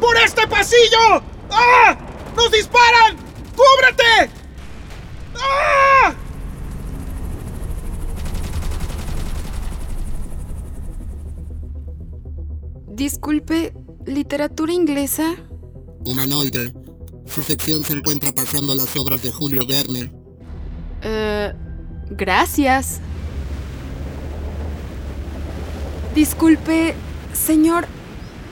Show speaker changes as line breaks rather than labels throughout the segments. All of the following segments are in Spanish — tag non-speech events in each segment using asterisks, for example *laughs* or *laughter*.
¡Por este pasillo! ¡Ah! ¡Nos disparan! ¡Cúbrete! ¡Ah!
Disculpe, ¿literatura inglesa?
Humanoide. Su sección se encuentra pasando las obras de Julio Verne.
Eh, gracias. Disculpe, señor,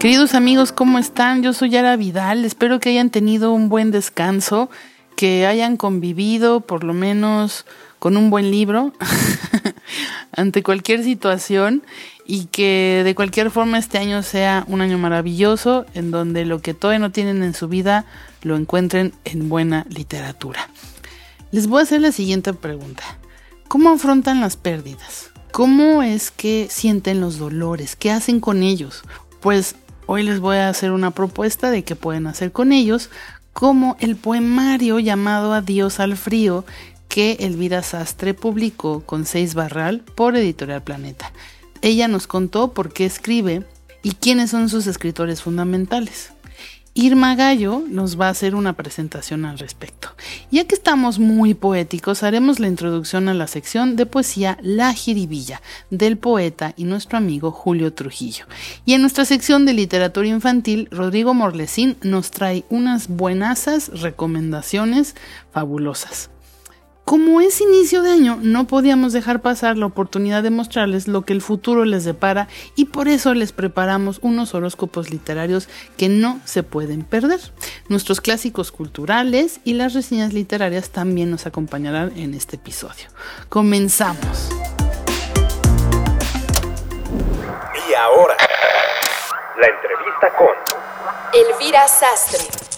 Queridos amigos, ¿cómo están? Yo soy Yara Vidal. Espero que hayan tenido un buen descanso, que hayan convivido por lo menos con un buen libro *laughs* ante cualquier situación y que de cualquier forma este año sea un año maravilloso en donde lo que todavía no tienen en su vida lo encuentren en buena literatura. Les voy a hacer la siguiente pregunta. ¿Cómo afrontan las pérdidas? ¿Cómo es que sienten los dolores? ¿Qué hacen con ellos? Pues Hoy les voy a hacer una propuesta de qué pueden hacer con ellos, como el poemario llamado Adiós al frío que Elvira Sastre publicó con Seis Barral por Editorial Planeta. Ella nos contó por qué escribe y quiénes son sus escritores fundamentales. Irma Gallo nos va a hacer una presentación al respecto. Ya que estamos muy poéticos, haremos la introducción a la sección de poesía La Jiribilla del poeta y nuestro amigo Julio Trujillo. Y en nuestra sección de literatura infantil, Rodrigo Morlesín nos trae unas buenasas recomendaciones fabulosas. Como es inicio de año, no podíamos dejar pasar la oportunidad de mostrarles lo que el futuro les depara y por eso les preparamos unos horóscopos literarios que no se pueden perder. Nuestros clásicos culturales y las reseñas literarias también nos acompañarán en este episodio. Comenzamos.
Y ahora, la entrevista con
Elvira Sastre.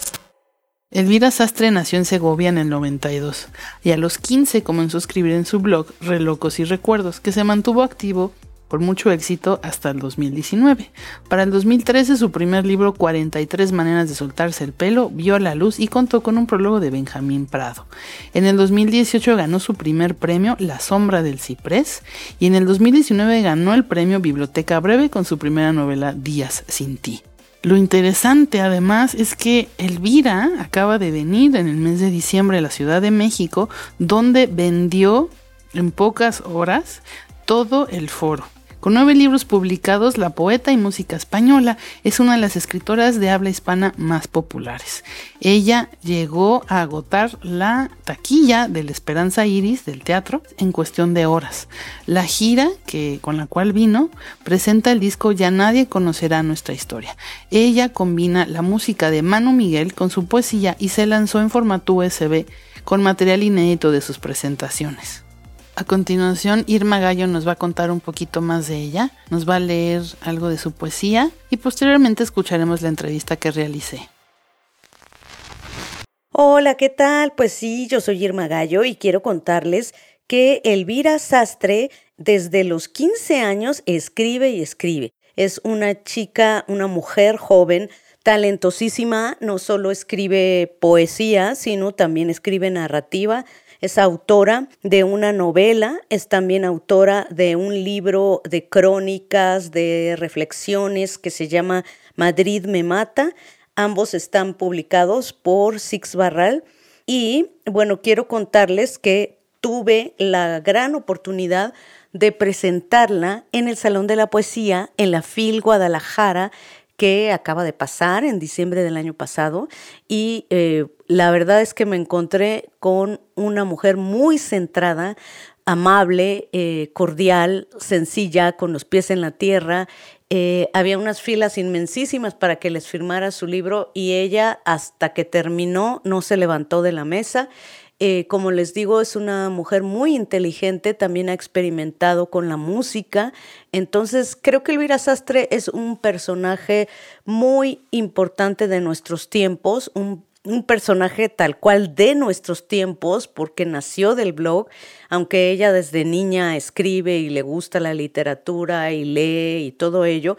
Elvira Sastre nació en Segovia en el 92 y a los 15 comenzó a escribir en su blog Relocos y Recuerdos, que se mantuvo activo con mucho éxito hasta el 2019. Para el 2013 su primer libro 43 maneras de soltarse el pelo vio la luz y contó con un prólogo de Benjamín Prado. En el 2018 ganó su primer premio La sombra del ciprés y en el 2019 ganó el premio Biblioteca Breve con su primera novela Días sin ti. Lo interesante además es que Elvira acaba de venir en el mes de diciembre a la Ciudad de México, donde vendió en pocas horas todo el foro. Con nueve libros publicados, la poeta y música española es una de las escritoras de habla hispana más populares. Ella llegó a agotar la taquilla de la Esperanza Iris del teatro en cuestión de horas. La gira que, con la cual vino presenta el disco Ya nadie conocerá nuestra historia. Ella combina la música de Manu Miguel con su poesía y se lanzó en formato USB con material inédito de sus presentaciones. A continuación, Irma Gallo nos va a contar un poquito más de ella, nos va a leer algo de su poesía y posteriormente escucharemos la entrevista que realicé.
Hola, ¿qué tal? Pues sí, yo soy Irma Gallo y quiero contarles que Elvira Sastre desde los 15 años escribe y escribe. Es una chica, una mujer joven, talentosísima, no solo escribe poesía, sino también escribe narrativa, es autora de una novela, es también autora de un libro de crónicas, de reflexiones que se llama Madrid me mata. Ambos están publicados por Six Barral. Y bueno, quiero contarles que tuve la gran oportunidad de presentarla en el Salón de la Poesía en la FIL Guadalajara que acaba de pasar en diciembre del año pasado y eh, la verdad es que me encontré con una mujer muy centrada, amable, eh, cordial, sencilla, con los pies en la tierra. Eh, había unas filas inmensísimas para que les firmara su libro y ella hasta que terminó no se levantó de la mesa. Eh, como les digo, es una mujer muy inteligente, también ha experimentado con la música. Entonces, creo que Elvira Sastre es un personaje muy importante de nuestros tiempos, un un personaje tal cual de nuestros tiempos, porque nació del blog, aunque ella desde niña escribe y le gusta la literatura y lee y todo ello,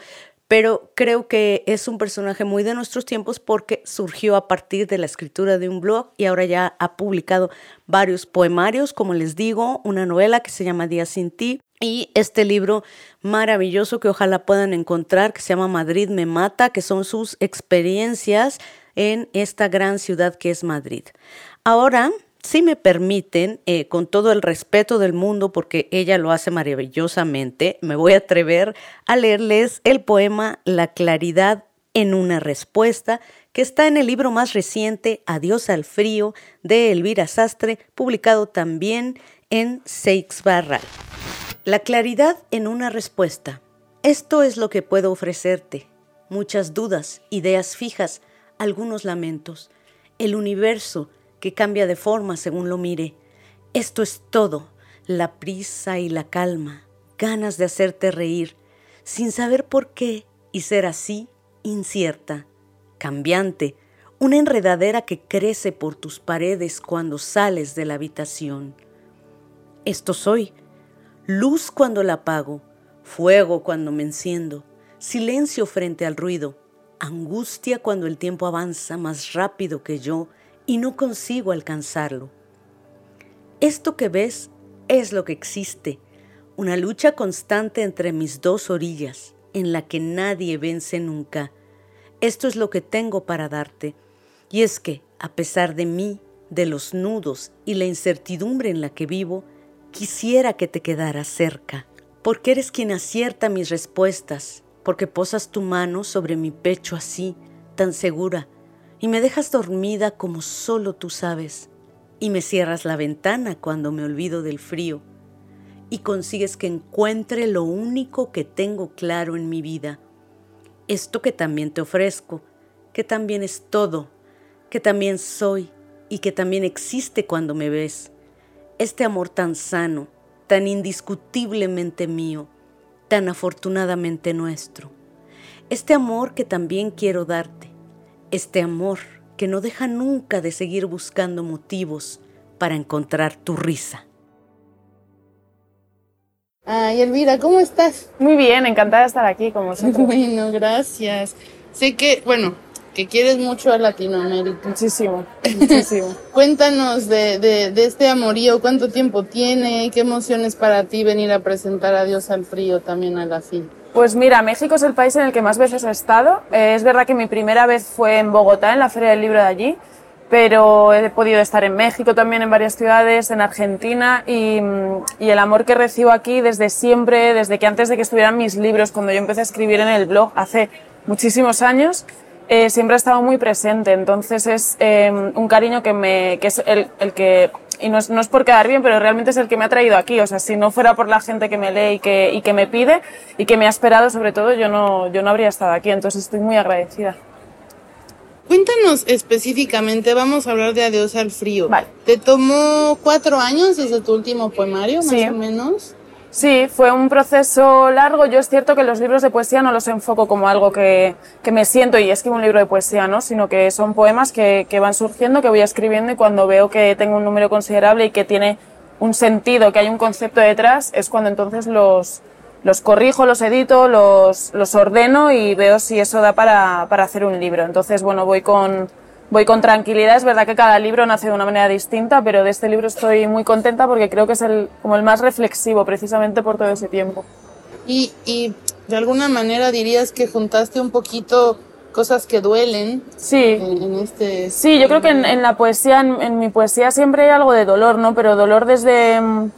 pero creo que es un personaje muy de nuestros tiempos porque surgió a partir de la escritura de un blog y ahora ya ha publicado varios poemarios, como les digo, una novela que se llama Día sin ti y este libro maravilloso que ojalá puedan encontrar, que se llama Madrid me mata, que son sus experiencias en esta gran ciudad que es Madrid. Ahora, si me permiten, eh, con todo el respeto del mundo, porque ella lo hace maravillosamente, me voy a atrever a leerles el poema La claridad en una respuesta, que está en el libro más reciente, Adiós al frío, de Elvira Sastre, publicado también en Seix Barral. La claridad en una respuesta. Esto es lo que puedo ofrecerte. Muchas dudas, ideas fijas, algunos lamentos, el universo que cambia de forma según lo mire. Esto es todo, la prisa y la calma, ganas de hacerte reír, sin saber por qué y ser así incierta, cambiante, una enredadera que crece por tus paredes cuando sales de la habitación. Esto soy, luz cuando la apago, fuego cuando me enciendo, silencio frente al ruido, angustia cuando el tiempo avanza más rápido que yo y no consigo alcanzarlo. Esto que ves es lo que existe, una lucha constante entre mis dos orillas, en la que nadie vence nunca. Esto es lo que tengo para darte, y es que, a pesar de mí, de los nudos y la incertidumbre en la que vivo, quisiera que te quedaras cerca, porque eres quien acierta mis respuestas, porque posas tu mano sobre mi pecho así, tan segura, y me dejas dormida como solo tú sabes, y me cierras la ventana cuando me olvido del frío, y consigues que encuentre lo único que tengo claro en mi vida, esto que también te ofrezco, que también es todo, que también soy y que también existe cuando me ves, este amor tan sano, tan indiscutiblemente mío, tan afortunadamente nuestro. Este amor que también quiero darte, este amor que no deja nunca de seguir buscando motivos para encontrar tu risa.
Ay, Elvira, ¿cómo estás?
Muy bien, encantada de estar aquí como siempre. *laughs*
Bueno, gracias. Sé que, bueno, que quieres mucho a Latinoamérica.
Muchísimo, *laughs* muchísimo.
Cuéntanos de, de, de, este amorío, cuánto tiempo tiene, qué emociones para ti venir a presentar a Dios al frío también a la fin.
Pues mira, México es el país en el que más veces he estado. Eh, es verdad que mi primera vez fue en Bogotá, en la Feria del Libro de allí, pero he podido estar en México también, en varias ciudades, en Argentina, y, y el amor que recibo aquí desde siempre, desde que antes de que estuvieran mis libros, cuando yo empecé a escribir en el blog hace muchísimos años, eh, siempre ha estado muy presente. Entonces es eh, un cariño que, me, que es el, el que, y no es, no es, por quedar bien, pero realmente es el que me ha traído aquí. O sea, si no fuera por la gente que me lee y que, y que me pide y que me ha esperado sobre todo, yo no, yo no habría estado aquí. Entonces estoy muy agradecida.
Cuéntanos específicamente, vamos a hablar de Adiós al frío.
Vale.
¿Te tomó cuatro años desde tu último poemario, más
sí.
o menos?
Sí, fue un proceso largo. Yo es cierto que los libros de poesía no los enfoco como algo que, que me siento y escribo un libro de poesía, ¿no? Sino que son poemas que, que van surgiendo, que voy escribiendo y cuando veo que tengo un número considerable y que tiene un sentido, que hay un concepto detrás, es cuando entonces los, los corrijo, los edito, los, los ordeno y veo si eso da para, para hacer un libro. Entonces, bueno, voy con, voy con tranquilidad. Es verdad que cada libro nace de una manera distinta, pero de este libro estoy muy contenta porque creo que es el, como el más reflexivo precisamente por todo ese tiempo.
Y, y de alguna manera dirías que juntaste un poquito
cosas que duelen
Sí.
en, en este...
Sí, yo creo que en, en la poesía, en, en mi poesía siempre hay algo de dolor, ¿no? Pero dolor desde, mm,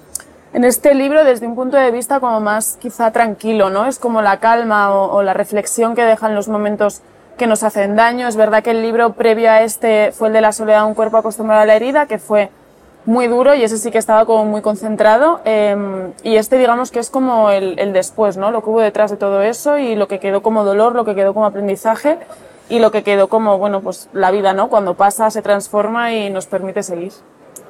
en este libro desde un punto de vista como más quizá tranquilo, ¿no? Es como la calma o, o la reflexión que dejan los momentos que nos hacen daño. Es verdad que el libro previo a este fue el de la soledad, un cuerpo acostumbrado a la herida, que fue muy duro y ese sí que estaba como muy concentrado. eh, y este digamos que es como el, el después, ¿no? Lo que hubo detrás de todo eso y lo que quedó como dolor, lo que quedó como aprendizaje y lo que quedó como, bueno, pues la vida, ¿no? Cuando pasa, se transforma y nos permite seguir.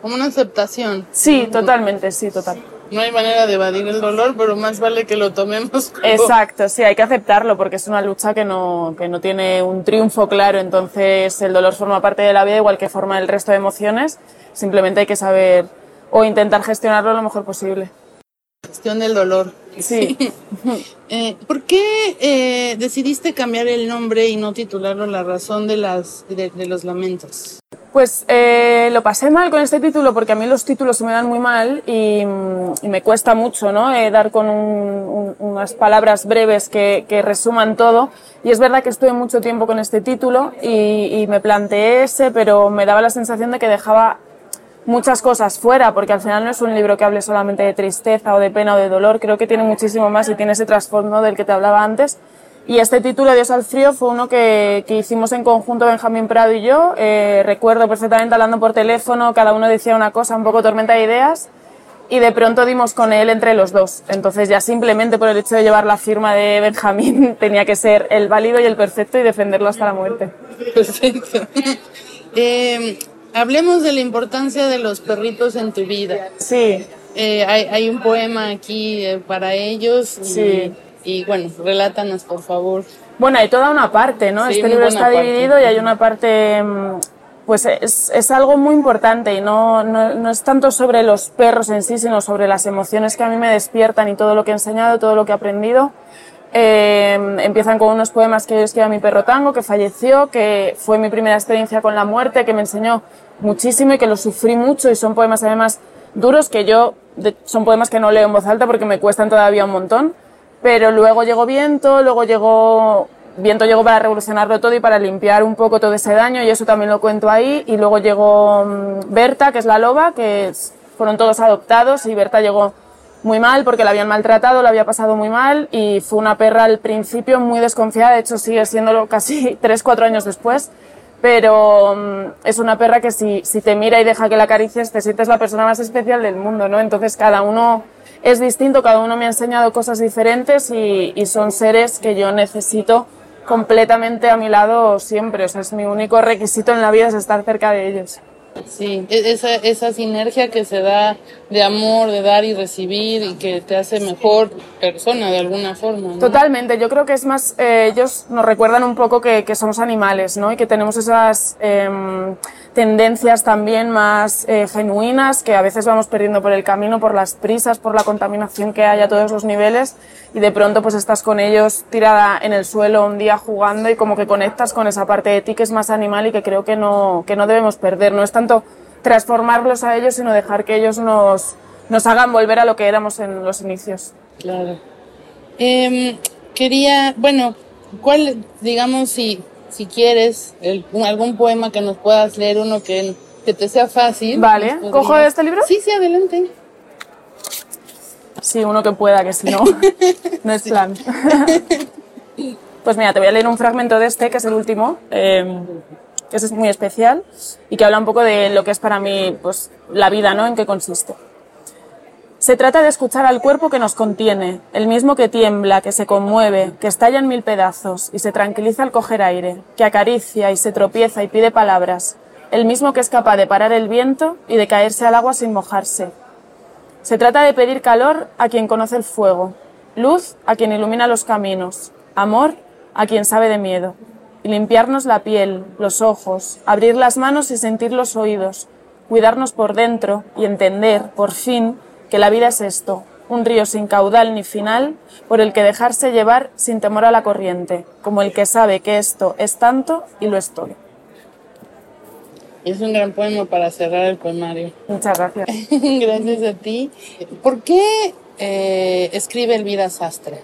Como una aceptación.
Sí, totalmente, sí, total.
No hay manera de evadir el dolor, pero más vale que lo tomemos *laughs* como...
Exacto, sí, hay que aceptarlo porque es una lucha que no, que no tiene un triunfo claro, entonces el dolor forma parte de la vida igual que forma el resto de emociones, simplemente hay que saber o intentar gestionarlo lo mejor posible.
Gestión del dolor.
Sí. *laughs*
Eh, ¿Por qué eh, decidiste cambiar el nombre y no titularlo La razón de, las, de, de los lamentos?
Pues eh, lo pasé mal con este título porque a mí los títulos se me dan muy mal y, y me cuesta mucho ¿no? Eh, dar con un- un- unas palabras breves que, que resuman todo. Y es verdad que estuve mucho tiempo con este título y, y me planteé ese, pero me daba la sensación de que dejaba muchas cosas fuera, porque al final no es un libro que hable solamente de tristeza o de pena o de dolor, creo que tiene muchísimo más y tiene ese trasfondo del que te hablaba antes. Y este título, Dios al frío, fue uno que, que hicimos en conjunto Benjamín Prado y yo. Eh, recuerdo perfectamente hablando por teléfono, cada uno decía una cosa, un poco tormenta de ideas, y de pronto dimos con él entre los dos. Entonces ya simplemente por el hecho de llevar la firma de Benjamín *laughs* tenía que ser el válido y el perfecto y defenderlo hasta la muerte.
Perfecto. *laughs* Eh, hablemos de la importancia de los perritos en tu vida.
Sí.
Eh, hay, hay un poema aquí eh, para ellos. Y,
Sí.
y bueno, relátanos, por favor.
Bueno, hay toda una parte, ¿no?
Sí,
este libro está
parte.
dividido y hay una parte, mm, pues es, es algo muy importante y no, no, no es tanto sobre los perros en sí, sino sobre las emociones que a mí me despiertan y todo lo que he enseñado, todo lo que he aprendido. Eh, empiezan con unos poemas que yo escribí a mi perro Tango, que falleció, que fue mi primera experiencia con la muerte, que me enseñó muchísimo y que lo sufrí mucho. Y son poemas además duros que yo, de- son poemas que no leo en voz alta porque me cuestan todavía un montón, pero luego llegó Viento, luego llegó Viento llegó para revolucionarlo todo y para limpiar un poco todo ese daño y eso también lo cuento ahí. Y luego llegó mm, Berta, que es la loba, que es- fueron todos adoptados y Berta llegó muy mal porque la habían maltratado, la había pasado muy mal y fue una perra al principio muy desconfiada, de hecho sigue siéndolo *laughs* casi 3-4 años después, pero mm, es una perra que si, si te mira y deja que la acaricies te sientes la persona más especial del mundo, ¿no? Entonces cada uno es distinto, cada uno me ha enseñado cosas diferentes y, y son seres que yo necesito completamente a mi lado siempre, o sea, es mi único requisito en la vida es estar cerca de ellos.
Sí, e- esa, esa sinergia que se da de amor, de dar y recibir y que te hace mejor persona de alguna forma. ¿no?
Totalmente, yo creo que es más, eh, ellos nos recuerdan un poco que, que somos animales, ¿no? Y que tenemos esas em, tendencias también más eh, genuinas que a veces vamos perdiendo por el camino, por las prisas, por la contaminación que hay a todos los niveles y de pronto pues estás con ellos tirada en el suelo un día jugando y como que conectas con esa parte de ti que es más animal y que creo que no, que no debemos perder. No es tanto transformarlos a ellos, sino dejar que ellos nos, nos hagan volver a lo que éramos en los inicios.
Claro. Em, quería, bueno, ¿cuál, digamos, si, si quieres, el- algún poema que nos puedas leer, uno que, que te sea fácil?
Vale, ¿cojo este libro?
Sí, sí, adelante.
Sí, uno que pueda, que si no, no es plan. *laughs* Pues mira, te voy a leer un fragmento de este, que es el último, eh, que es muy especial y que habla un poco de lo que es para mí pues, la vida, ¿no? En qué consiste. Se trata de escuchar al cuerpo que nos contiene, el mismo que tiembla, que se conmueve, que estalla en mil pedazos y se tranquiliza al coger aire, que acaricia y se tropieza y pide palabras, el mismo que es capaz de parar el viento y de caerse al agua sin mojarse, se trata de pedir calor a quien conoce el fuego, luz a quien ilumina los caminos, amor a quien sabe de miedo, y limpiarnos la piel, los ojos, abrir las manos y sentir los oídos, cuidarnos por dentro y entender, por fin, que la vida es esto, un río sin caudal ni final, por el que dejarse llevar sin temor a la corriente, como el que sabe que esto es tanto y lo es todo.
Es un gran poema para cerrar el poemario.
Muchas gracias. *laughs*
Gracias a ti. ¿Por qué eh, escribe Elvira Sastre?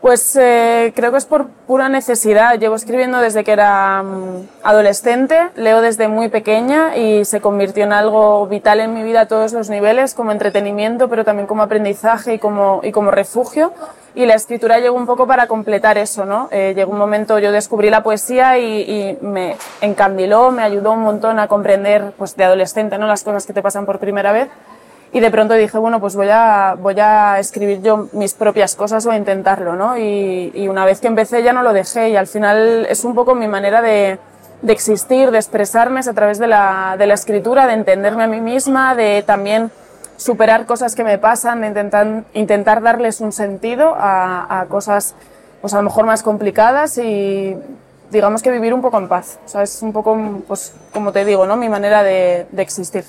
Pues eh, creo que es por pura necesidad. Llevo escribiendo desde que era mm, adolescente, leo desde muy pequeña y se convirtió en algo vital en mi vida a todos los niveles, como entretenimiento, pero también como aprendizaje y como, y como refugio. Y la escritura llegó un poco para completar eso, ¿no? Eh, llegó un momento, yo descubrí la poesía y, me encandiló, me ayudó un montón a comprender, pues de adolescente, ¿no? Las cosas que te pasan por primera vez y de pronto dije, bueno, pues voy a, voy a escribir yo mis propias cosas o a intentarlo, ¿no? Y, una vez que empecé ya no lo dejé y al final es un poco mi manera de, de existir, de expresarme a través de la, de la escritura, de entenderme a mí misma, de también superar cosas que me pasan, intentar, intentar darles un sentido a, a cosas pues a lo mejor más complicadas y digamos que vivir un poco en paz. O es un poco, pues como te digo, ¿no? Mi manera de, de existir.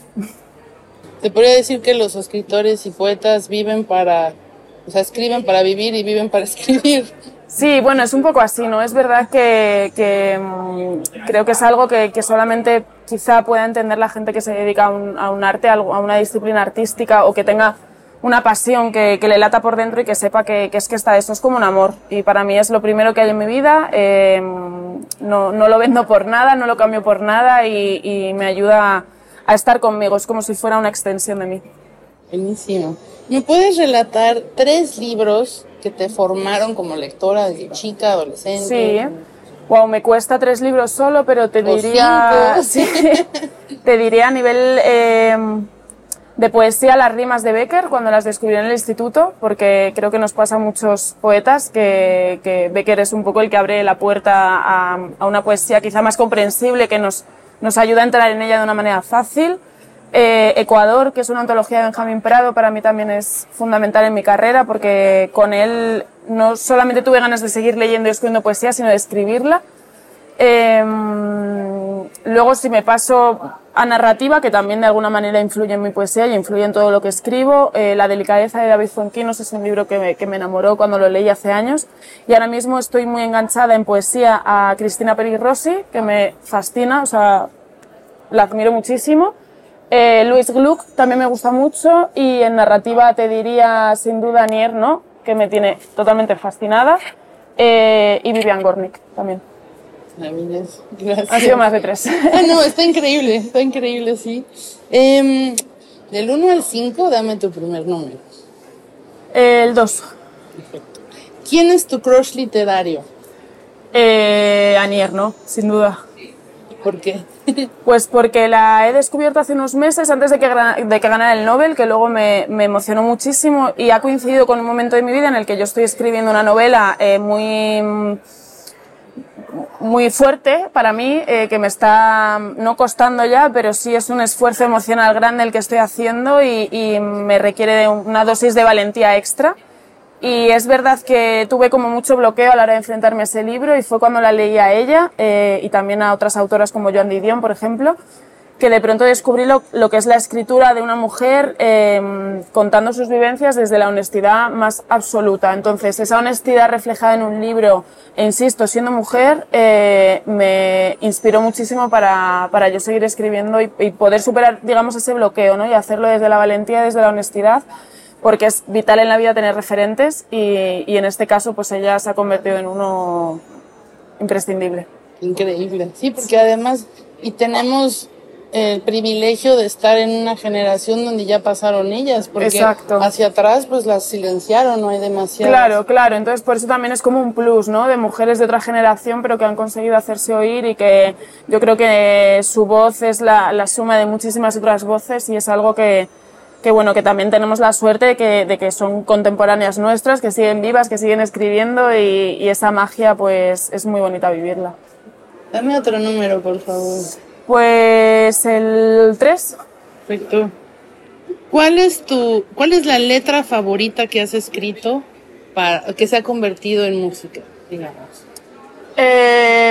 Te podría decir que los escritores y poetas viven para, o sea, escriben para vivir y viven para *laughs* escribir.
Sí, bueno, es un poco así, ¿no? Es verdad que, mmm, creo que es algo que, solamente quizá pueda entender la gente que se dedica a un, arte, a una disciplina artística o que tenga una pasión que, le lata por dentro y que sepa que, es que está eso es como un amor y para mí es lo primero que hay en mi vida eh, no, no lo vendo por nada no lo cambio por nada y, me ayuda a a estar conmigo, es como si fuera una extensión de mí.
Buenísimo. ¿Me puedes relatar tres libros que te formaron como lectora desde chica, adolescente?
Sí. Wow, me cuesta tres libros solo, pero te o diría, *laughs* sí, te diría a nivel eh, de poesía las rimas de Becker cuando las descubrí en el instituto, porque creo que nos pasa a muchos poetas que, que Becker es un poco el que abre la puerta a, a una poesía quizá más comprensible que nos nos ayuda a entrar en ella de una manera fácil. Eh, Ecuador, que es una antología de Benjamín Prado, para mí también es fundamental en mi carrera porque con él no solamente tuve ganas de seguir leyendo y escribiendo poesía, sino de escribirla. Eh, luego, si me paso a narrativa, que también de alguna manera influye en mi poesía y influye en todo lo que escribo, eh, La delicadeza de David Fonquinos es un libro que me, que me, enamoró cuando lo leí hace años. Y ahora mismo estoy muy enganchada en poesía a Cristina Peri Rossi, que me fascina, o sea, la admiro muchísimo. Eh, Luis Gluck también me gusta mucho y en narrativa te diría sin duda Nier, ¿no? Que me tiene totalmente fascinada. Eh, y Vivian Gornick también.
Gracias.
Ha sido más de tres.
Ah, no, está increíble, está increíble, sí. Eh, del 1 al 5, dame tu primer número.
El 2.
Perfecto. ¿Quién es tu crush literario?
Eh, Anier, ¿no? Sin duda.
¿Por qué? *laughs*
Pues porque la he descubierto hace unos meses, antes de que, de que ganara el Nobel, que luego me, me, emocionó muchísimo y ha coincidido con un momento de mi vida en el que yo estoy escribiendo una novela eh, muy muy fuerte para mí, eh, que me está no costando ya, pero sí es un esfuerzo emocional grande el que estoy haciendo y, y me requiere de una dosis de valentía extra. Y es verdad que tuve como mucho bloqueo a la hora de enfrentarme a ese libro y fue cuando la leí a ella eh, y también a otras autoras como Joan Didion, por ejemplo, que de pronto descubrí lo, lo que es la escritura de una mujer eh, contando sus vivencias desde la honestidad más absoluta. Entonces, esa honestidad reflejada en un libro, e insisto, siendo mujer, eh, me inspiró muchísimo para, para yo seguir escribiendo y, poder superar, digamos, ese bloqueo, ¿no? Y hacerlo desde la valentía, desde la honestidad, porque es vital en la vida tener referentes y, y en este caso, pues ella se ha convertido en uno imprescindible.
Increíble. Sí, porque además, y tenemos el privilegio de estar en una generación donde ya pasaron ellas, porque
Exacto.
hacia atrás pues las silenciaron, no hay demasiadas.
Claro, claro, entonces por eso también es como un plus, ¿no? De mujeres de otra generación, pero que han conseguido hacerse oír y que yo creo que su voz es la, la suma de muchísimas otras voces y es algo que, que bueno, que también tenemos la suerte de que, de que son contemporáneas nuestras, que siguen vivas, que siguen escribiendo y, y esa magia pues es muy bonita vivirla.
Dame otro número, por favor.
Pues el 3.
Perfecto. ¿Cuál es tu, cuál es la letra favorita que has escrito para, que se ha convertido en música, digamos?
Eh,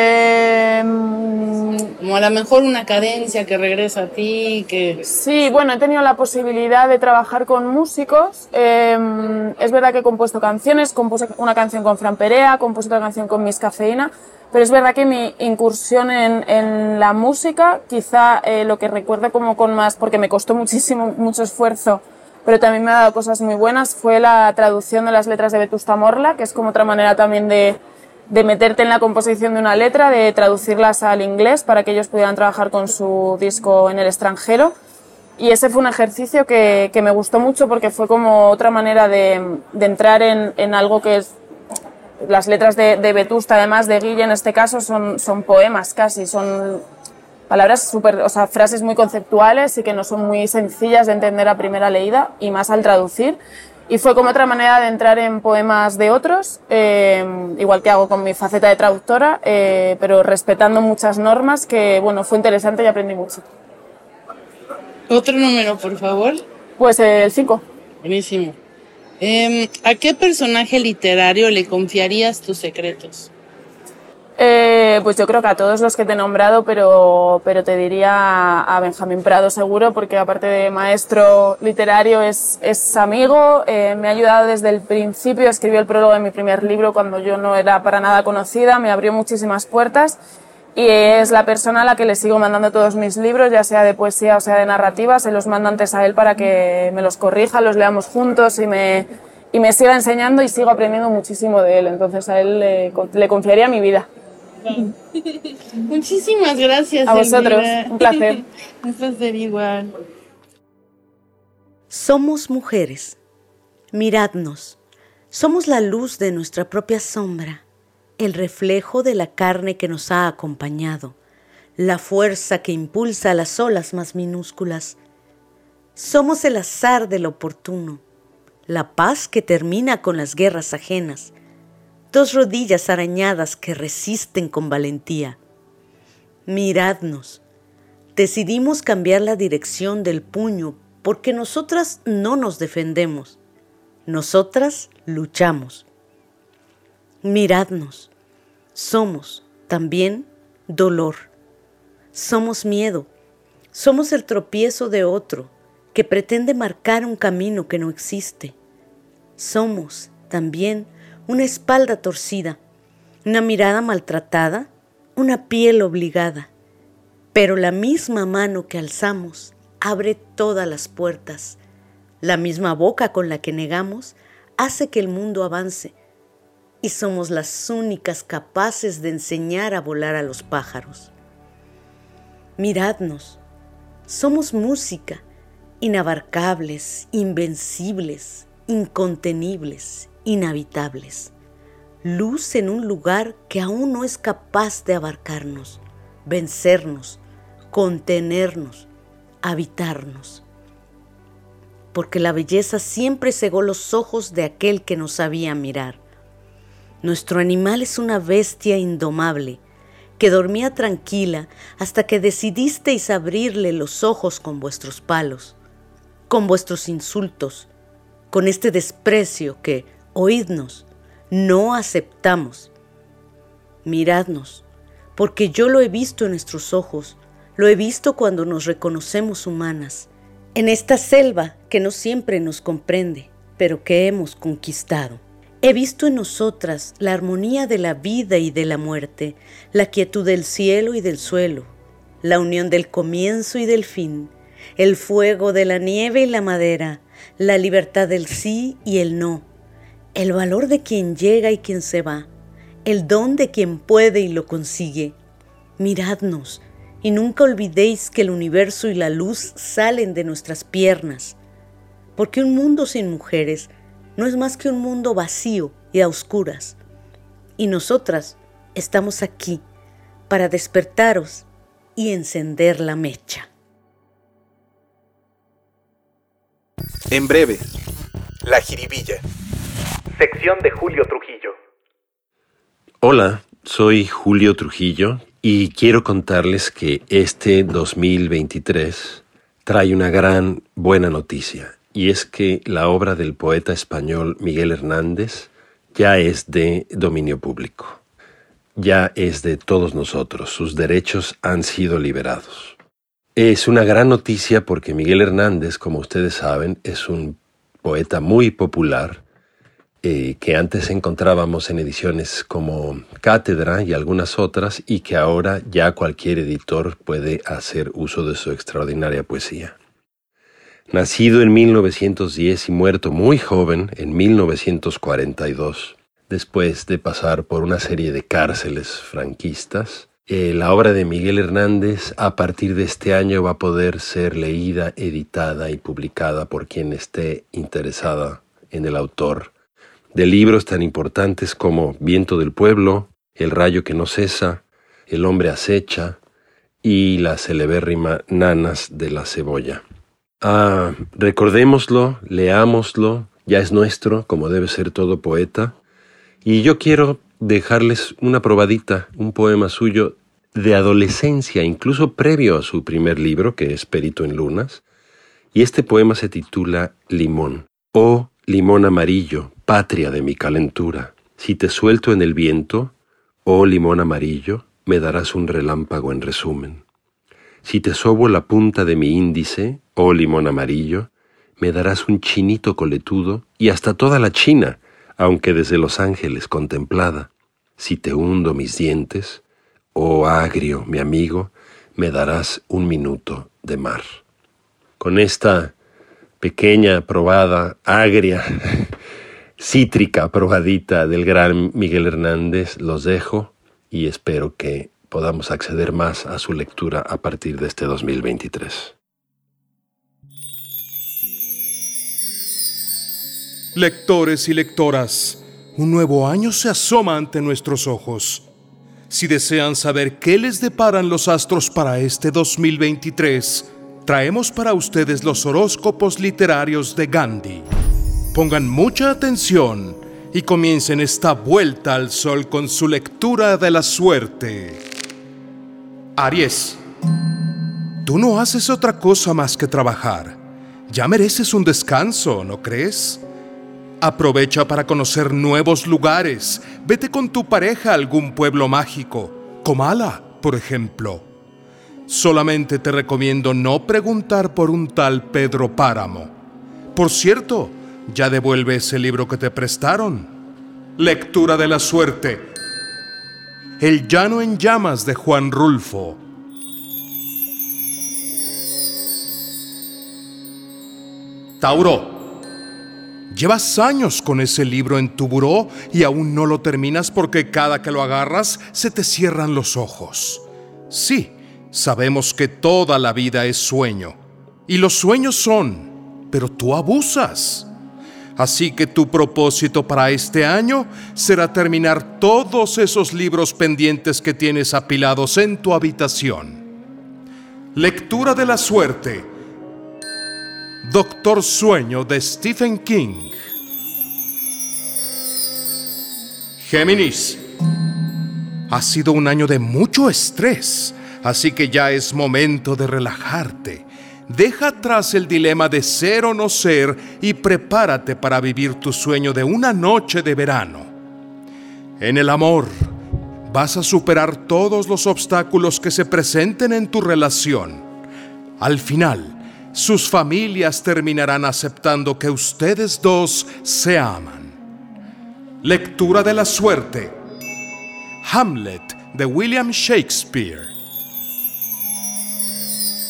a lo mejor una cadencia que regresa a ti, que...
Sí, bueno, he tenido la posibilidad de trabajar con músicos. Eh, es verdad que he compuesto canciones, compuse una canción con Fran Perea, compuse otra canción con Miss Cafeína, pero es verdad que mi incursión en, en la música, quizá eh, lo que recuerdo como con más, porque me costó muchísimo, mucho esfuerzo pero también me ha dado cosas muy buenas, fue la traducción de las letras de Vetusta Morla, que es como otra manera también de, de meterte en la composición de una letra, de traducirlas al inglés para que ellos pudieran trabajar con su disco en el extranjero. Y ese fue un ejercicio que, que me gustó mucho porque fue como otra manera de, de entrar en, en, algo que es... Las letras de, Vetusta, además de Guille en este caso, son, son poemas casi, son palabras súper, o sea, frases muy conceptuales y que no son muy sencillas de entender a primera leída y más al traducir. Y fue como otra manera de entrar en poemas de otros, eh, igual que hago con mi faceta de traductora, eh, pero respetando muchas normas que, bueno, fue interesante y aprendí mucho.
Otro número, por favor.
Pues el 5.
Buenísimo. Eh, ¿A qué personaje literario le confiarías tus secretos?
Eh, pues yo creo que a todos los que te he nombrado, pero, pero te diría a Benjamín Prado seguro, porque aparte de maestro literario es, es amigo, eh, me ha ayudado desde el principio, escribió el prólogo de mi primer libro cuando yo no era para nada conocida, me abrió muchísimas puertas y es la persona a la que le sigo mandando todos mis libros, ya sea de poesía o sea de narrativa, se los mando antes a él para que me los corrija, los leamos juntos y me, y me siga enseñando y sigo aprendiendo muchísimo de él, entonces a él le, le confiaría mi vida. *laughs*
Muchísimas gracias.
A vosotros, un placer. *laughs*
un placer igual.
Somos mujeres. Miradnos. Somos la luz de nuestra propia sombra, el reflejo de la carne que nos ha acompañado, la fuerza que impulsa a las olas más minúsculas. Somos el azar del oportuno, la paz que termina con las guerras ajenas, dos rodillas arañadas que resisten con valentía. Miradnos. Decidimos cambiar la dirección del puño porque nosotras no nos defendemos, nosotras luchamos. Miradnos. Somos también dolor. Somos miedo. Somos el tropiezo de otro que pretende marcar un camino que no existe. Somos también una espalda torcida, una mirada maltratada, una piel obligada. Pero la misma mano que alzamos abre todas las puertas. La misma boca con la que negamos hace que el mundo avance. Y somos las únicas capaces de enseñar a volar a los pájaros. Miradnos. Somos música, inabarcables, invencibles, incontenibles, inhabitables, luz en un lugar que aún no es capaz de abarcarnos, vencernos, contenernos, habitarnos. Porque la belleza siempre cegó los ojos de aquel que nos sabía mirar. Nuestro animal es una bestia indomable que dormía tranquila hasta que decidisteis abrirle los ojos con vuestros palos, con vuestros insultos, con este desprecio que, oídnos, no aceptamos. Miradnos, porque yo lo he visto en nuestros ojos, lo he visto cuando nos reconocemos humanas, en esta selva que no siempre nos comprende, pero que hemos conquistado. He visto en nosotras la armonía de la vida y de la muerte, la quietud del cielo y del suelo, la unión del comienzo y del fin, el fuego de la nieve y la madera, la libertad del sí y el no, el valor de quien llega y quien se va, el don de quien puede y lo consigue. Miradnos y nunca olvidéis que el universo y la luz salen de nuestras piernas, porque un mundo sin mujeres no es más que un mundo vacío y a oscuras. Y nosotras estamos aquí para despertaros y encender la mecha.
En breve, la jiribilla
sección de Julio Trujillo.
Hola, soy Julio Trujillo y quiero contarles que este 2023 trae una gran buena noticia y es que la obra del poeta español Miguel Hernández ya es de dominio público, ya es de todos nosotros, sus derechos han sido liberados. Es una gran noticia porque Miguel Hernández, como ustedes saben, es un poeta muy popular, eh, que antes encontrábamos en ediciones como Cátedra y algunas otras y que ahora ya cualquier editor puede hacer uso de su extraordinaria poesía. Nacido en 1910 y muerto muy joven en 1942, después de pasar por una serie de cárceles franquistas, eh, la obra de Miguel Hernández a partir de este año va a poder ser leída, editada y publicada por quien esté interesada en el autor de libros tan importantes como Viento del Pueblo, El rayo que no cesa, El hombre acecha y la celebérrima Nanas de la cebolla. Ah, recordémoslo, leámoslo, ya es nuestro, como debe ser todo poeta. Y yo quiero dejarles una probadita, un poema suyo de adolescencia, incluso previo a su primer libro, que es Perito en Lunas. Y este poema se titula Limón. Oh, limón amarillo, patria de mi calentura, si te suelto en el viento, oh limón amarillo, me darás un relámpago en resumen. Si te sobo la punta de mi índice, oh limón amarillo, me darás un chinito coletudo y hasta toda la china, aunque desde Los Ángeles contemplada. Si te hundo mis dientes, oh agrio, mi amigo, me darás un minuto de mar. Con esta pequeña probada, agria, *laughs* cítrica probadita del gran Miguel Hernández, los dejo y espero que podamos acceder más a su lectura a partir de este 2023.
Lectores y lectoras, un nuevo año se asoma ante nuestros ojos. Si desean saber qué les deparan los astros para este 2023, traemos para ustedes los horóscopos literarios de Gandhi. Pongan mucha atención y comiencen esta vuelta al sol con su lectura de la suerte. Aries, tú no haces otra cosa más que trabajar. Ya mereces un descanso, ¿no crees? Aprovecha para conocer nuevos lugares. Vete con tu pareja a algún pueblo mágico, Comala, por ejemplo. Solamente te recomiendo no preguntar por un tal Pedro Páramo. Por cierto, ya devuelve ese libro que te prestaron. Lectura de la suerte. El llano en llamas de Juan Rulfo. Tauro. Llevas años con ese libro en tu buró y aún no lo terminas porque cada que lo agarras se te cierran los ojos. Sí, sabemos que toda la vida es sueño. Y los sueños son, pero tú abusas. Así que tu propósito para este año será terminar todos esos libros pendientes que tienes apilados en tu habitación. Lectura de la suerte. Doctor Sueño de Stephen King. Géminis. Ha sido un año de mucho estrés, así que ya es momento de relajarte Deja atrás el dilema de ser o no ser y prepárate para vivir tu sueño de una noche de verano. En el amor, vas a superar todos los obstáculos que se presenten en tu relación. Al final, sus familias terminarán aceptando que ustedes dos se aman. Lectura de la suerte. Hamlet de William Shakespeare.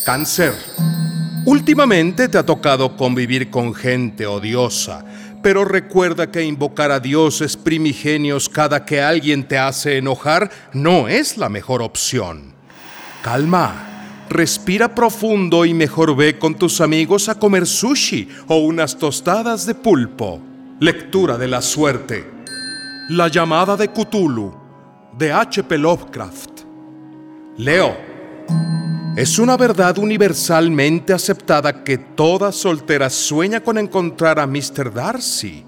Cáncer. Últimamente te ha tocado convivir con gente odiosa, pero recuerda que invocar a dioses primigenios cada que alguien te hace enojar no es la mejor opción. Calma, respira profundo y mejor ve con tus amigos a comer sushi o unas tostadas de pulpo. Lectura de la suerte. La llamada de Cthulhu, de H.P. Lovecraft. Leo. Es una verdad universalmente aceptada que toda soltera sueña con encontrar a Mr. Darcy,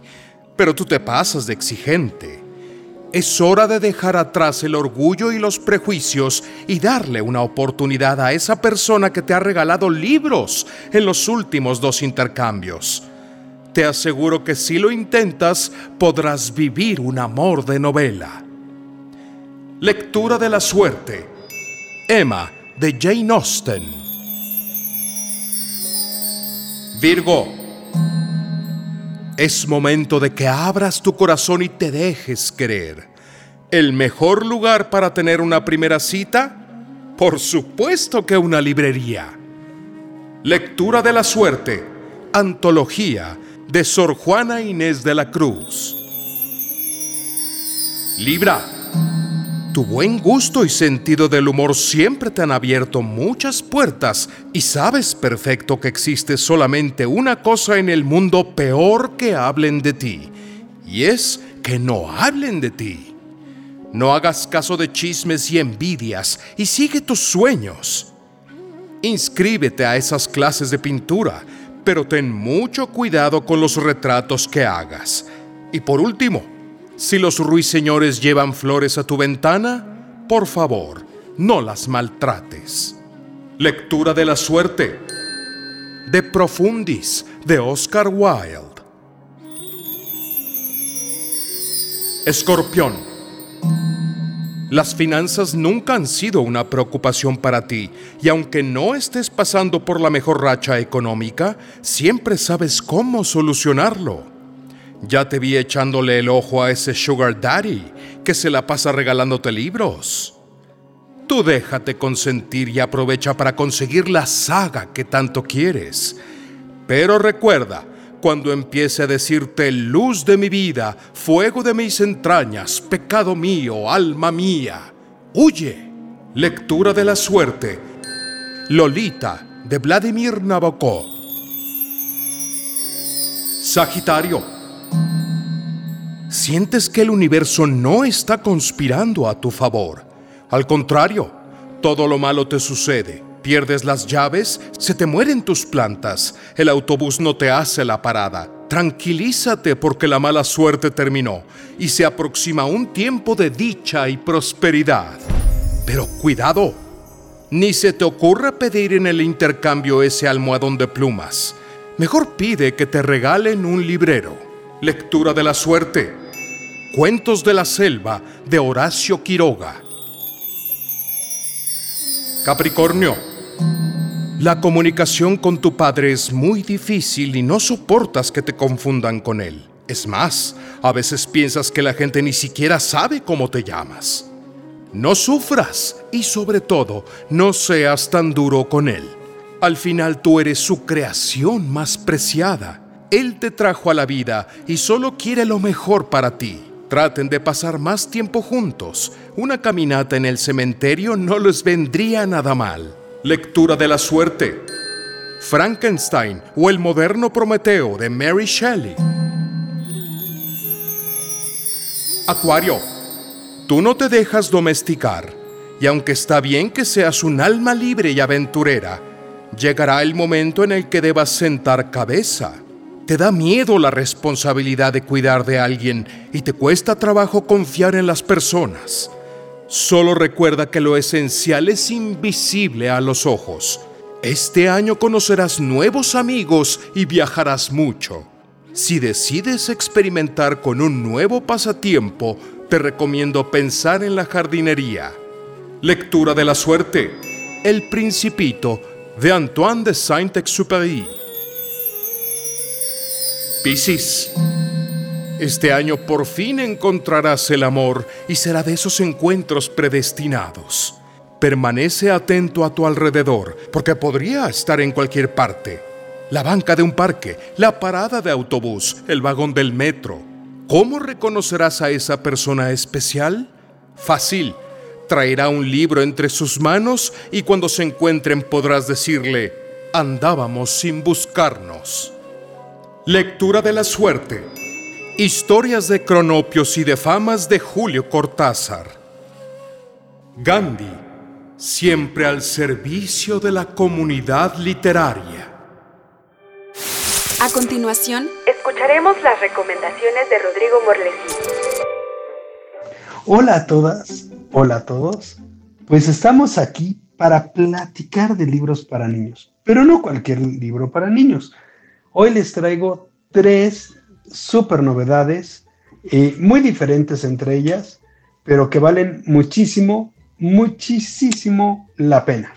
pero tú te pasas de exigente. Es hora de dejar atrás el orgullo y los prejuicios y darle una oportunidad a esa persona que te ha regalado libros en los últimos dos intercambios. Te aseguro que si lo intentas podrás vivir un amor de novela. Lectura de la suerte. Emma de Jane Austen. Virgo, es momento de que abras tu corazón y te dejes querer. ¿El mejor lugar para tener una primera cita? Por supuesto que una librería. Lectura de la suerte. Antología de Sor Juana Inés de la Cruz. Libra. Tu buen gusto y sentido del humor siempre te han abierto muchas puertas y sabes perfecto que existe solamente una cosa en el mundo peor que hablen de ti, y es que no hablen de ti. No hagas caso de chismes y envidias y sigue tus sueños. Inscríbete a esas clases de pintura, pero ten mucho cuidado con los retratos que hagas. Y por último, si los ruiseñores llevan flores a tu ventana, por favor, no las maltrates. Lectura de la suerte. De Profundis, de Oscar Wilde. Escorpión. Las finanzas nunca han sido una preocupación para ti y aunque no estés pasando por la mejor racha económica, siempre sabes cómo solucionarlo. Ya te vi echándole el ojo a ese sugar daddy que se la pasa regalándote libros. Tú déjate consentir y aprovecha para conseguir la saga que tanto quieres. Pero recuerda, cuando empiece a decirte luz de mi vida, fuego de mis entrañas, pecado mío, alma mía, huye. Lectura de la suerte. Lolita, de Vladimir Nabokov. Sagitario. Sientes que el universo no está conspirando a tu favor. Al contrario, todo lo malo te sucede Pierdes las llaves, se te mueren tus plantas, el autobús no te hace la parada. Tranquilízate porque la mala suerte terminó y se aproxima un tiempo de dicha y prosperidad. Pero cuidado, ni se te ocurra pedir en el intercambio ese almohadón de plumas. Mejor pide que te regalen un librero. Lectura de la suerte. Cuentos de la selva de Horacio Quiroga. Capricornio. La comunicación con tu padre es muy difícil y no soportas que te confundan con él. Es más, a veces piensas que la gente ni siquiera sabe cómo te llamas. No sufras y sobre todo, no seas tan duro con él. Al final tú eres su creación más preciada. Él te trajo a la vida y solo quiere lo mejor para ti. Traten de pasar más tiempo juntos. Una caminata en el cementerio no les vendría nada mal. Lectura de la suerte. Frankenstein o el moderno Prometeo de Mary Shelley. Acuario, tú no te dejas domesticar y aunque está bien que seas un alma libre y aventurera, llegará el momento en el que debas sentar cabeza. Te da miedo la responsabilidad de cuidar de alguien y te cuesta trabajo confiar en las personas. Solo recuerda que lo esencial es invisible a los ojos. Este año conocerás nuevos amigos y viajarás mucho. Si decides experimentar con un nuevo pasatiempo, te recomiendo pensar en la jardinería. Lectura de la suerte. El Principito de Antoine de Saint-Exupéry. Piscis. Este año por fin encontrarás el amor y será de esos encuentros predestinados. Permanece atento a tu alrededor, porque podría estar en cualquier parte. La banca de un parque, la parada de autobús, el vagón del metro. ¿Cómo reconocerás a esa persona especial? Fácil. Traerá un libro entre sus manos y cuando se encuentren podrás decirle, andábamos sin buscarnos. Lectura de la suerte. Historias de cronopios y de famas de Julio Cortázar. Gandhi, siempre al servicio de la comunidad literaria.
A continuación,
escucharemos las recomendaciones de Rodrigo Morlesi.
Hola a todas, hola a todos. Pues estamos aquí para platicar de libros para niños, pero no cualquier libro para niños. Hoy les traigo tres super novedades, eh, muy diferentes entre ellas, pero que valen muchísimo, muchísimo la pena.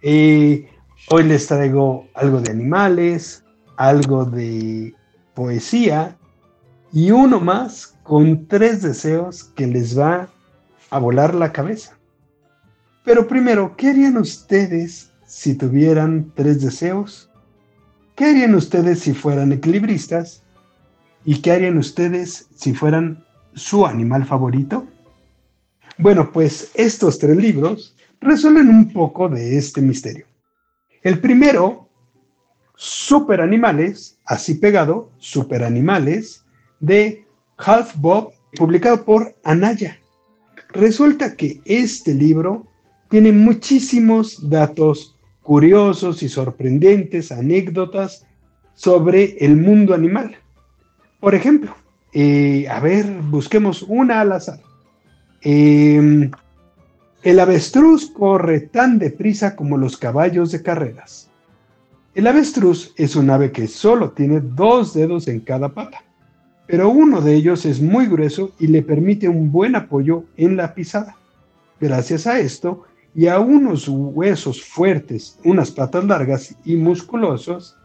Eh, hoy les traigo algo de animales, algo de poesía y uno más con tres deseos que les va a volar la cabeza. Pero primero, ¿qué harían ustedes si tuvieran tres deseos? ¿Qué harían ustedes si fueran equilibristas? ¿Y qué harían ustedes si fueran su animal favorito? Bueno, pues estos tres libros resuelven un poco de este misterio. El primero, Super Animales, así pegado, Super Animales, de Half Bob, publicado por Anaya. Resulta que este libro tiene muchísimos datos curiosos y sorprendentes, anécdotas sobre el mundo animal. Por ejemplo, eh, a ver, busquemos una al azar. Em, el avestruz corre tan deprisa como los caballos de carreras. El avestruz es un ave que solo tiene dos dedos en cada pata, pero uno de ellos es muy grueso y le permite un buen apoyo en la pisada. Gracias a esto y a unos huesos fuertes, unas patas largas y musculosos,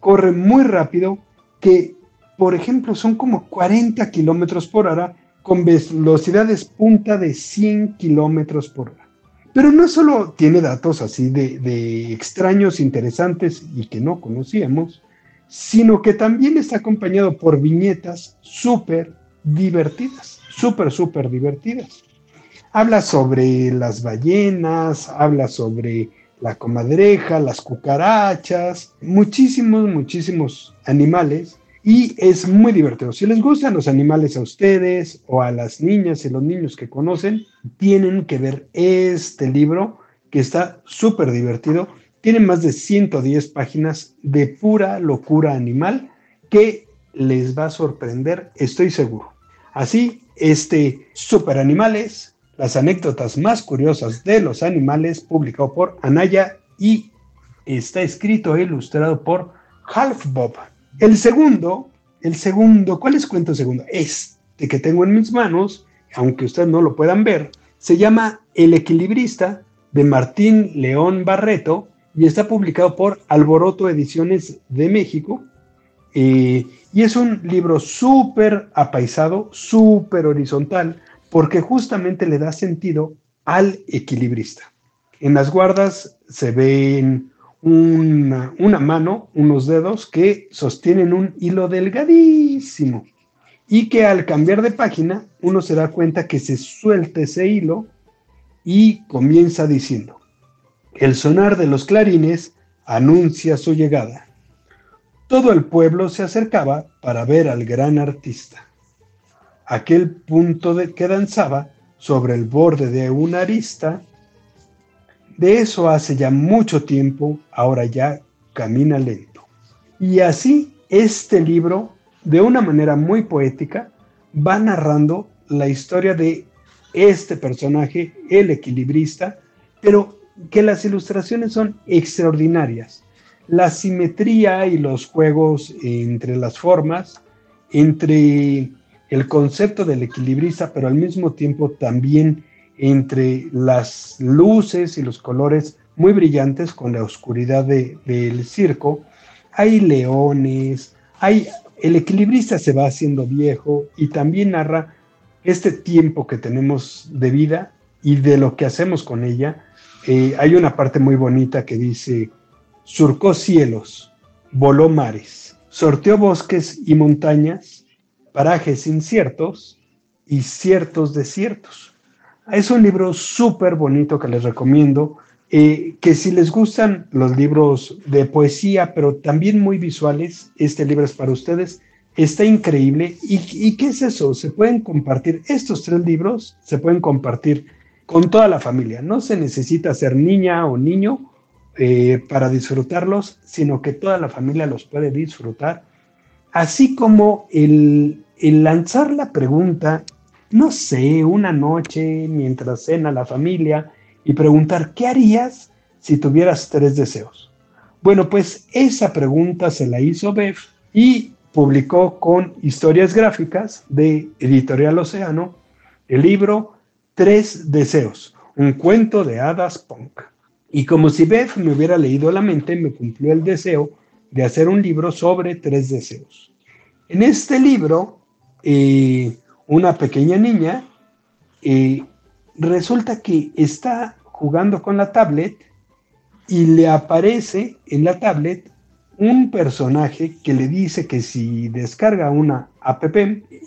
corre muy rápido que, por ejemplo, son como 40 kilómetros por hora con velocidades punta de 100 kilómetros por hora. Pero no solo tiene datos así de, extraños, interesantes y que no conocíamos, sino que también está acompañado por viñetas súper divertidas, súper, súper divertidas. Habla sobre las ballenas, habla sobre la comadreja, las cucarachas, muchísimos, muchísimos animales y es muy divertido. Si les gustan los animales a ustedes o a las niñas y los niños que conocen, tienen que ver este libro que está súper divertido. Tiene más de 110 páginas de pura locura animal que les va a sorprender, estoy seguro. Así, este Super Animales, las anécdotas más curiosas de los animales, publicado por Anaya y está escrito e ilustrado por Half Bob. El segundo, el segundo, ¿cuál es cuento segundo? Este que tengo en mis manos, aunque ustedes no lo puedan ver, se llama El equilibrista de Martín León Barreto y está publicado por Alboroto Ediciones de México. Eh, y es un libro súper apaisado, súper horizontal, porque justamente le da sentido al equilibrista. En las guardas se ven una, mano, unos dedos que sostienen un hilo delgadísimo y que al cambiar de página uno se da cuenta que se suelta ese hilo y comienza diciendo, el sonar de los clarines anuncia su llegada. Todo el pueblo se acercaba para ver al gran artista. Aquel punto de que danzaba sobre el borde de una arista de eso hace ya mucho tiempo, ahora ya camina lento. Y así este libro, de una manera muy poética, va narrando la historia de este personaje, el equilibrista, pero que las ilustraciones son extraordinarias. La simetría y los juegos entre las formas, entre el concepto del equilibrista, pero al mismo tiempo también entre las luces y los colores muy brillantes con la oscuridad del circo. Hay leones, hay, el equilibrista se va haciendo viejo y también narra este tiempo que tenemos de vida y de lo que hacemos con ella. Eh, hay una parte muy bonita que dice, surcó cielos, voló mares, sorteó bosques y montañas, parajes inciertos y ciertos desiertos es un libro súper bonito que les recomiendo, eh, que si les gustan los libros de poesía, pero también muy visuales, este libro es para ustedes. Está increíble. ¿Y, qué es eso? Se pueden compartir, estos tres libros se pueden compartir con toda la familia. No se necesita ser niña o niño eh, para disfrutarlos, sino que toda la familia los puede disfrutar. Así como el, el lanzar la pregunta no sé, una noche mientras cena la familia y preguntar, ¿qué harías si tuvieras tres deseos? Bueno, pues esa pregunta se la hizo Bev y publicó con historias gráficas de Editorial Océano el libro Tres Deseos, un cuento de hadas punk. Y como si Bev me hubiera leído la mente, me cumplió el deseo de hacer un libro sobre tres deseos. En este libro, eh, una pequeña niña, eh, resulta que está jugando con la tablet y le aparece en la tablet un personaje que le dice que si descarga una app,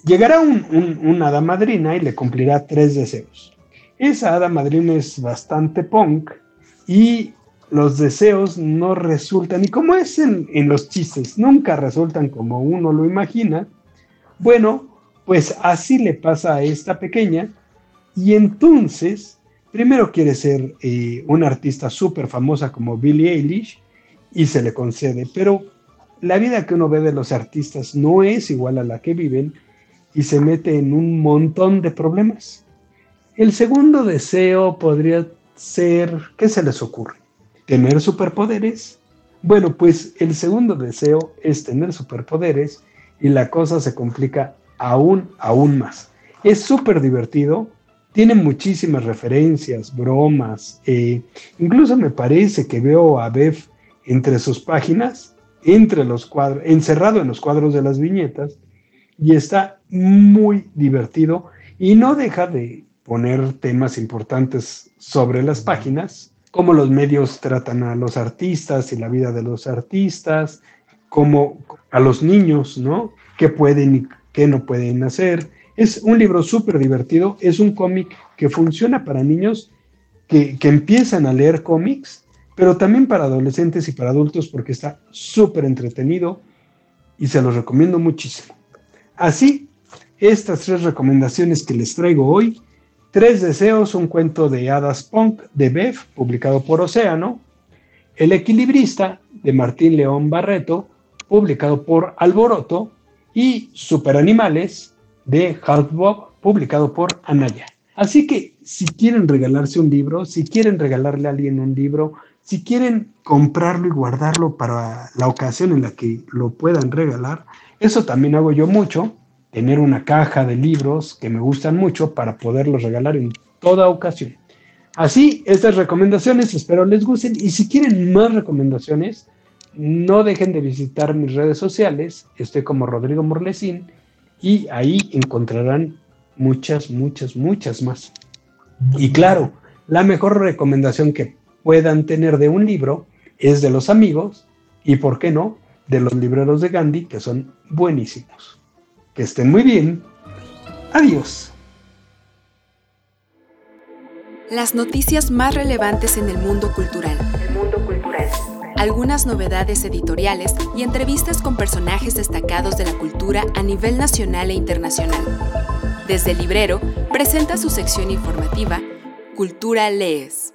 llegará una hada madrina y le cumplirá tres deseos. Esa hada madrina es bastante punk y los deseos no resultan, y como es en los chistes, nunca resultan como uno lo imagina, bueno, pues así le pasa a esta pequeña y entonces, primero quiere ser eh, una artista súper famosa como Billie Eilish y se le concede, pero la vida que uno ve de los artistas no es igual a la que viven y se mete en un montón de problemas. El segundo deseo podría ser, ¿qué se les ocurre? ¿Tener superpoderes? Bueno, pues el segundo deseo es tener superpoderes y la cosa se complica aún, aún más. Es súper divertido, tiene muchísimas referencias, bromas, eh, incluso me parece que veo a Bev entre sus páginas, entre los cuadros, encerrado en los cuadros de las viñetas, y está muy divertido y no deja de poner temas importantes sobre las páginas, cómo los medios tratan a los artistas y la vida de los artistas, como a los niños, ¿no? ¿Qué pueden y qué no pueden hacer? Es un libro súper divertido, es un cómic que funciona para niños que, que empiezan a leer cómics, pero también para adolescentes y para adultos porque está súper entretenido y se los recomiendo muchísimo. Así, estas tres recomendaciones que les traigo hoy Tres deseos, un cuento de hadas punk de Bev, publicado por Océano. El equilibrista de Martín León Barreto, publicado por Alboroto. Y Superanimales de Hart Bob, publicado por Anaya. Así que si quieren regalarse un libro, si quieren regalarle a alguien un libro, si quieren comprarlo y guardarlo para la ocasión en la que lo puedan regalar, eso también hago yo mucho tener una caja de libros que me gustan mucho para poderlos regalar en toda ocasión. Así, estas recomendaciones espero les gusten y si quieren más recomendaciones, no dejen de visitar mis redes sociales, estoy como Rodrigo Morlesín y ahí encontrarán muchas, muchas, muchas más. Y claro, la mejor recomendación que puedan tener de un libro es de los amigos y, ¿por qué no?, de los libreros de Gandhi, que son buenísimos. Que estén muy bien. Adiós.
Las noticias más relevantes en
el mundo cultural.
Algunas novedades editoriales y entrevistas con personajes destacados de la cultura a nivel nacional e internacional. Desde el librero presenta su sección informativa Cultura Lees.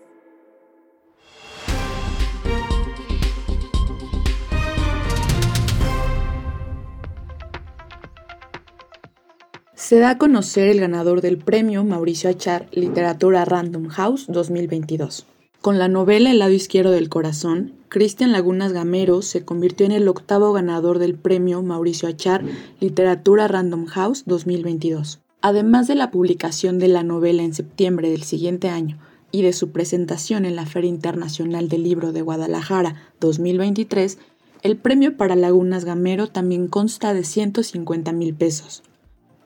se da a conocer el ganador del premio Mauricio Achar Literatura Random House 2022. Con la novela El lado izquierdo del corazón, Cristian Lagunas Gamero se convirtió en el octavo ganador del premio Mauricio Achar Literatura Random House 2022. Además de la publicación de la novela en septiembre del siguiente año y de su presentación en la Feria Internacional del Libro de Guadalajara 2023, el premio para Lagunas Gamero también consta de 150 mil pesos.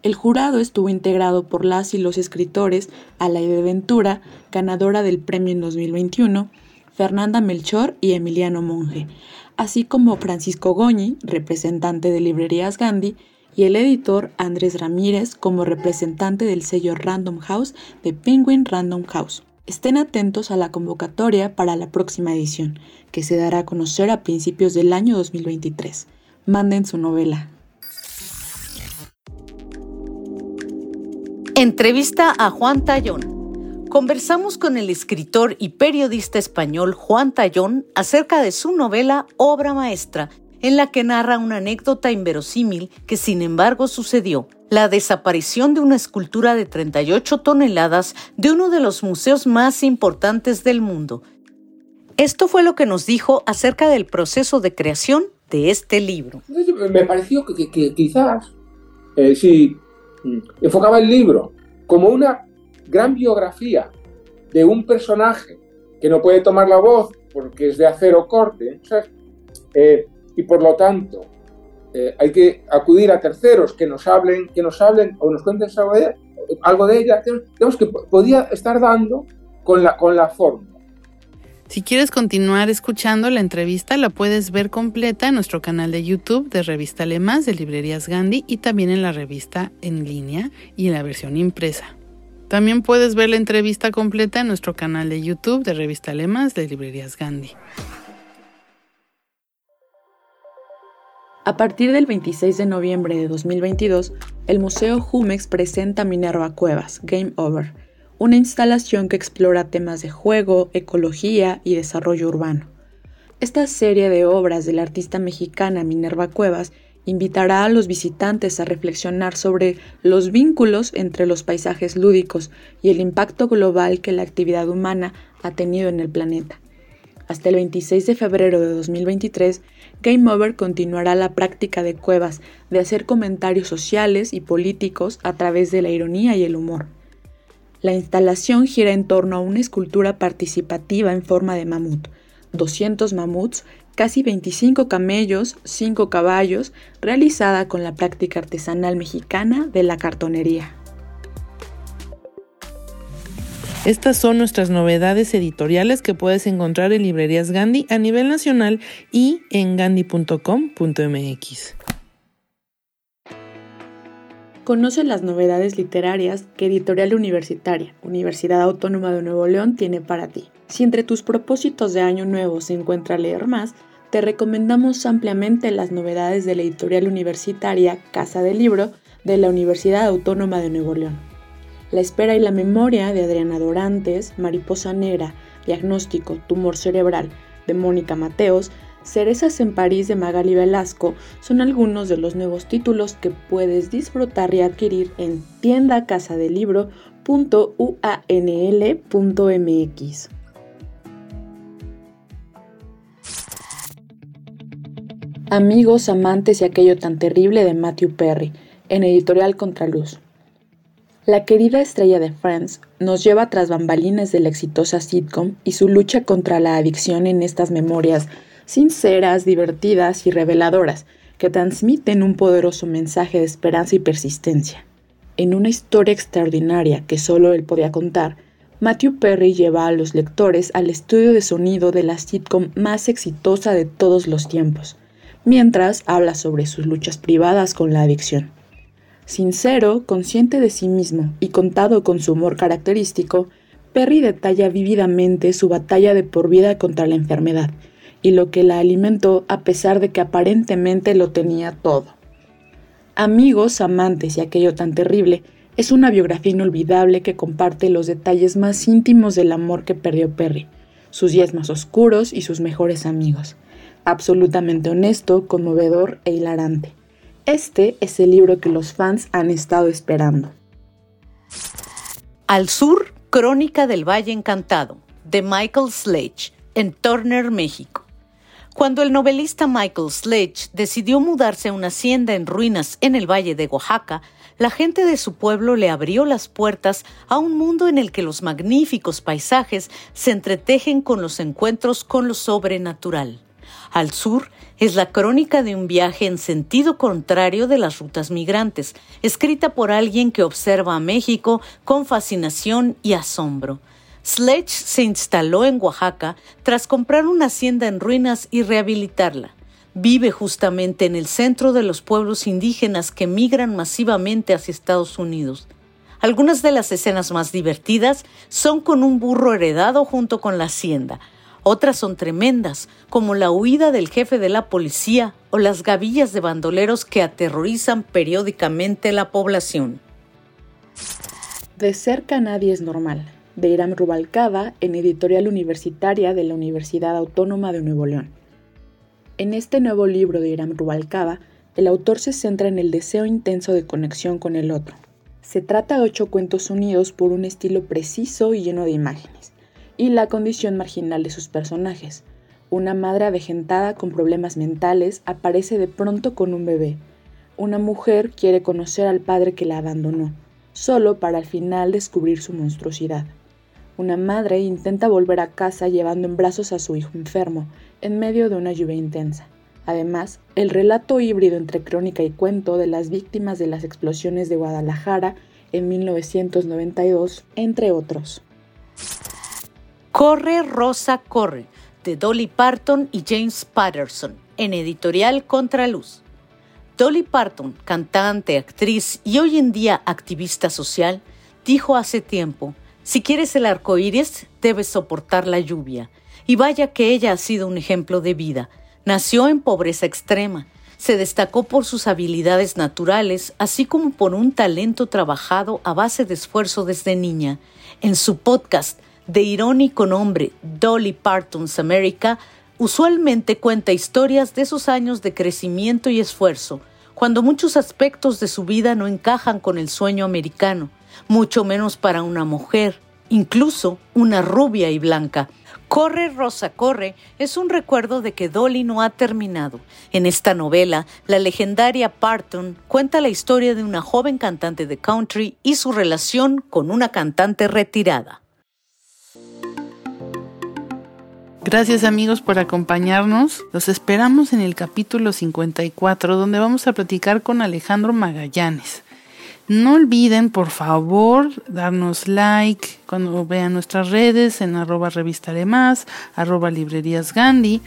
El jurado estuvo integrado por las y los escritores Alaide Ventura, ganadora del premio en 2021, Fernanda Melchor y Emiliano Monge, así como Francisco Goñi, representante de Librerías Gandhi, y el editor Andrés Ramírez como representante del sello Random House de Penguin Random House. Estén atentos a la convocatoria para la próxima edición, que se dará a conocer a principios del año 2023. Manden su novela.
Entrevista a Juan Tallón. Conversamos con el escritor y periodista español Juan Tallón acerca de su novela Obra Maestra, en la que narra una anécdota inverosímil que sin embargo sucedió, la desaparición de una escultura de 38 toneladas de uno de los museos más importantes del mundo. Esto fue lo que nos dijo acerca del proceso de creación de este libro.
Me pareció que, quizás, eh, si enfocaba el libro como una gran biografía de un personaje que no puede tomar la voz porque es de acero corte, eh, y por lo tanto eh, hay que acudir a terceros que nos hablen, que nos hablen o nos cuenten algo de ella, digamos que podía estar dando con la, con la forma.
Si quieres continuar escuchando la entrevista, la puedes ver completa en nuestro canal de YouTube de Revista Más de Librerías Gandhi y también en la revista en línea y en la versión impresa. También puedes ver la entrevista completa en nuestro canal de YouTube de Revista Más de Librerías Gandhi.
A partir del 26 de noviembre de 2022, el Museo Jumex presenta Minerva Cuevas, Game Over, una instalación que explora temas de juego, ecología y desarrollo urbano. Esta serie de obras de la artista mexicana Minerva Cuevas invitará a los visitantes a reflexionar sobre los vínculos entre los paisajes lúdicos y el impacto global que la actividad humana ha tenido en el planeta. Hasta el 26 de febrero de 2023, Game Over continuará la práctica de Cuevas de hacer comentarios sociales y políticos a través de la ironía y el humor. La instalación gira en torno a una escultura participativa en forma de mamut, 200 mamuts, casi 25 camellos, 5 caballos, realizada con la práctica artesanal mexicana de la cartonería.
Estas son nuestras novedades editoriales que puedes encontrar en librerías Gandhi a nivel nacional y en gandhi.com.mx.
Conoce las novedades literarias que Editorial Universitaria, Universidad Autónoma de Nuevo León, tiene para ti. Si entre tus propósitos de año nuevo se encuentra leer más, te recomendamos ampliamente las novedades de la editorial universitaria Casa del Libro de la Universidad Autónoma de Nuevo León. La espera y la memoria de Adriana Dorantes, Mariposa Negra, Diagnóstico, Tumor Cerebral de Mónica Mateos, Cerezas en París de Magali Velasco son algunos de los nuevos títulos que puedes disfrutar y adquirir en tiendacasadelibro.uanl.mx. Amigos, amantes y aquello tan terrible de Matthew Perry, en editorial Contraluz. La querida estrella de Friends nos lleva tras bambalinas de la exitosa sitcom y su lucha contra la adicción en estas memorias sinceras, divertidas y reveladoras, que transmiten un poderoso mensaje de esperanza y persistencia. En una historia extraordinaria que solo él podía contar, Matthew Perry lleva a los lectores al estudio de sonido de la sitcom más exitosa de todos los tiempos, mientras habla sobre sus luchas privadas con la adicción. Sincero, consciente de sí mismo y contado con su humor característico, Perry detalla vívidamente su batalla de por vida contra la enfermedad y lo que la alimentó a pesar de que aparentemente lo tenía todo. Amigos, amantes y aquello tan terrible es una biografía inolvidable que comparte los detalles más íntimos del amor que perdió Perry, sus días más oscuros y sus mejores amigos. Absolutamente honesto, conmovedor e hilarante. Este es el libro que los fans han estado esperando.
Al sur, Crónica del Valle Encantado, de Michael Sledge, en Turner, México. Cuando el novelista Michael Sledge decidió mudarse a una hacienda en ruinas en el valle de Oaxaca, la gente de su pueblo le abrió las puertas a un mundo en el que los magníficos paisajes se entretejen con los encuentros con lo sobrenatural. Al sur es la crónica de un viaje en sentido contrario de las rutas migrantes, escrita por alguien que observa a México con fascinación y asombro. Sledge se instaló en Oaxaca tras comprar una hacienda en ruinas y rehabilitarla. Vive justamente en el centro de los pueblos indígenas que migran masivamente hacia Estados Unidos. Algunas de las escenas más divertidas son con un burro heredado junto con la hacienda. Otras son tremendas, como la huida del jefe de la policía o las gavillas de bandoleros que aterrorizan periódicamente la población.
De cerca nadie es normal de Iram Rubalcaba en editorial universitaria de la Universidad Autónoma de Nuevo León. En este nuevo libro de Iram Rubalcaba, el autor se centra en el deseo intenso de conexión con el otro. Se trata de ocho cuentos unidos por un estilo preciso y lleno de imágenes, y la condición marginal de sus personajes. Una madre avejentada con problemas mentales aparece de pronto con un bebé. Una mujer quiere conocer al padre que la abandonó, solo para al final descubrir su monstruosidad. Una madre intenta volver a casa llevando en brazos a su hijo enfermo, en medio de una lluvia intensa. Además, el relato híbrido entre crónica y cuento de las víctimas de las explosiones de Guadalajara en 1992, entre otros.
Corre Rosa Corre, de Dolly Parton y James Patterson, en editorial Contraluz. Dolly Parton, cantante, actriz y hoy en día activista social, dijo hace tiempo: Si quieres el arco iris, debes soportar la lluvia. Y vaya que ella ha sido un ejemplo de vida. Nació en pobreza extrema. Se destacó por sus habilidades naturales, así como por un talento trabajado a base de esfuerzo desde niña. En su podcast de irónico nombre Dolly Parton's America, usualmente cuenta historias de sus años de crecimiento y esfuerzo, cuando muchos aspectos de su vida no encajan con el sueño americano, mucho menos para una mujer, incluso una rubia y blanca. Corre, Rosa, corre es un recuerdo de que Dolly no ha terminado. En esta novela, la legendaria Parton cuenta la historia de una joven cantante de country y su relación con una cantante retirada.
Gracias amigos por acompañarnos. Los esperamos en el capítulo 54 donde vamos a platicar con Alejandro Magallanes. No olviden, por favor, darnos like cuando vean nuestras redes en arroba revista más, arroba librerías Gandhi.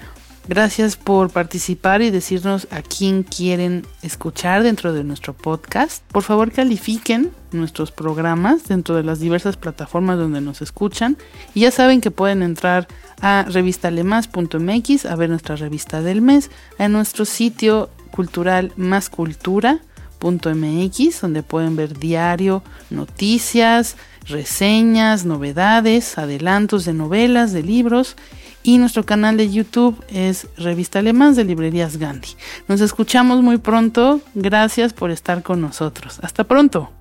Gracias por participar y decirnos a quién quieren escuchar dentro de nuestro podcast. Por favor, califiquen nuestros programas dentro de las diversas plataformas donde nos escuchan. Y ya saben que pueden entrar a revistalemas.mx a ver nuestra revista del mes, a nuestro sitio cultural Más Cultura .mx donde pueden ver diario, noticias, reseñas, novedades, adelantos de novelas, de libros y nuestro canal de YouTube es Revista Alemán de Librerías Gandhi. Nos escuchamos muy pronto, gracias por estar con nosotros. Hasta pronto.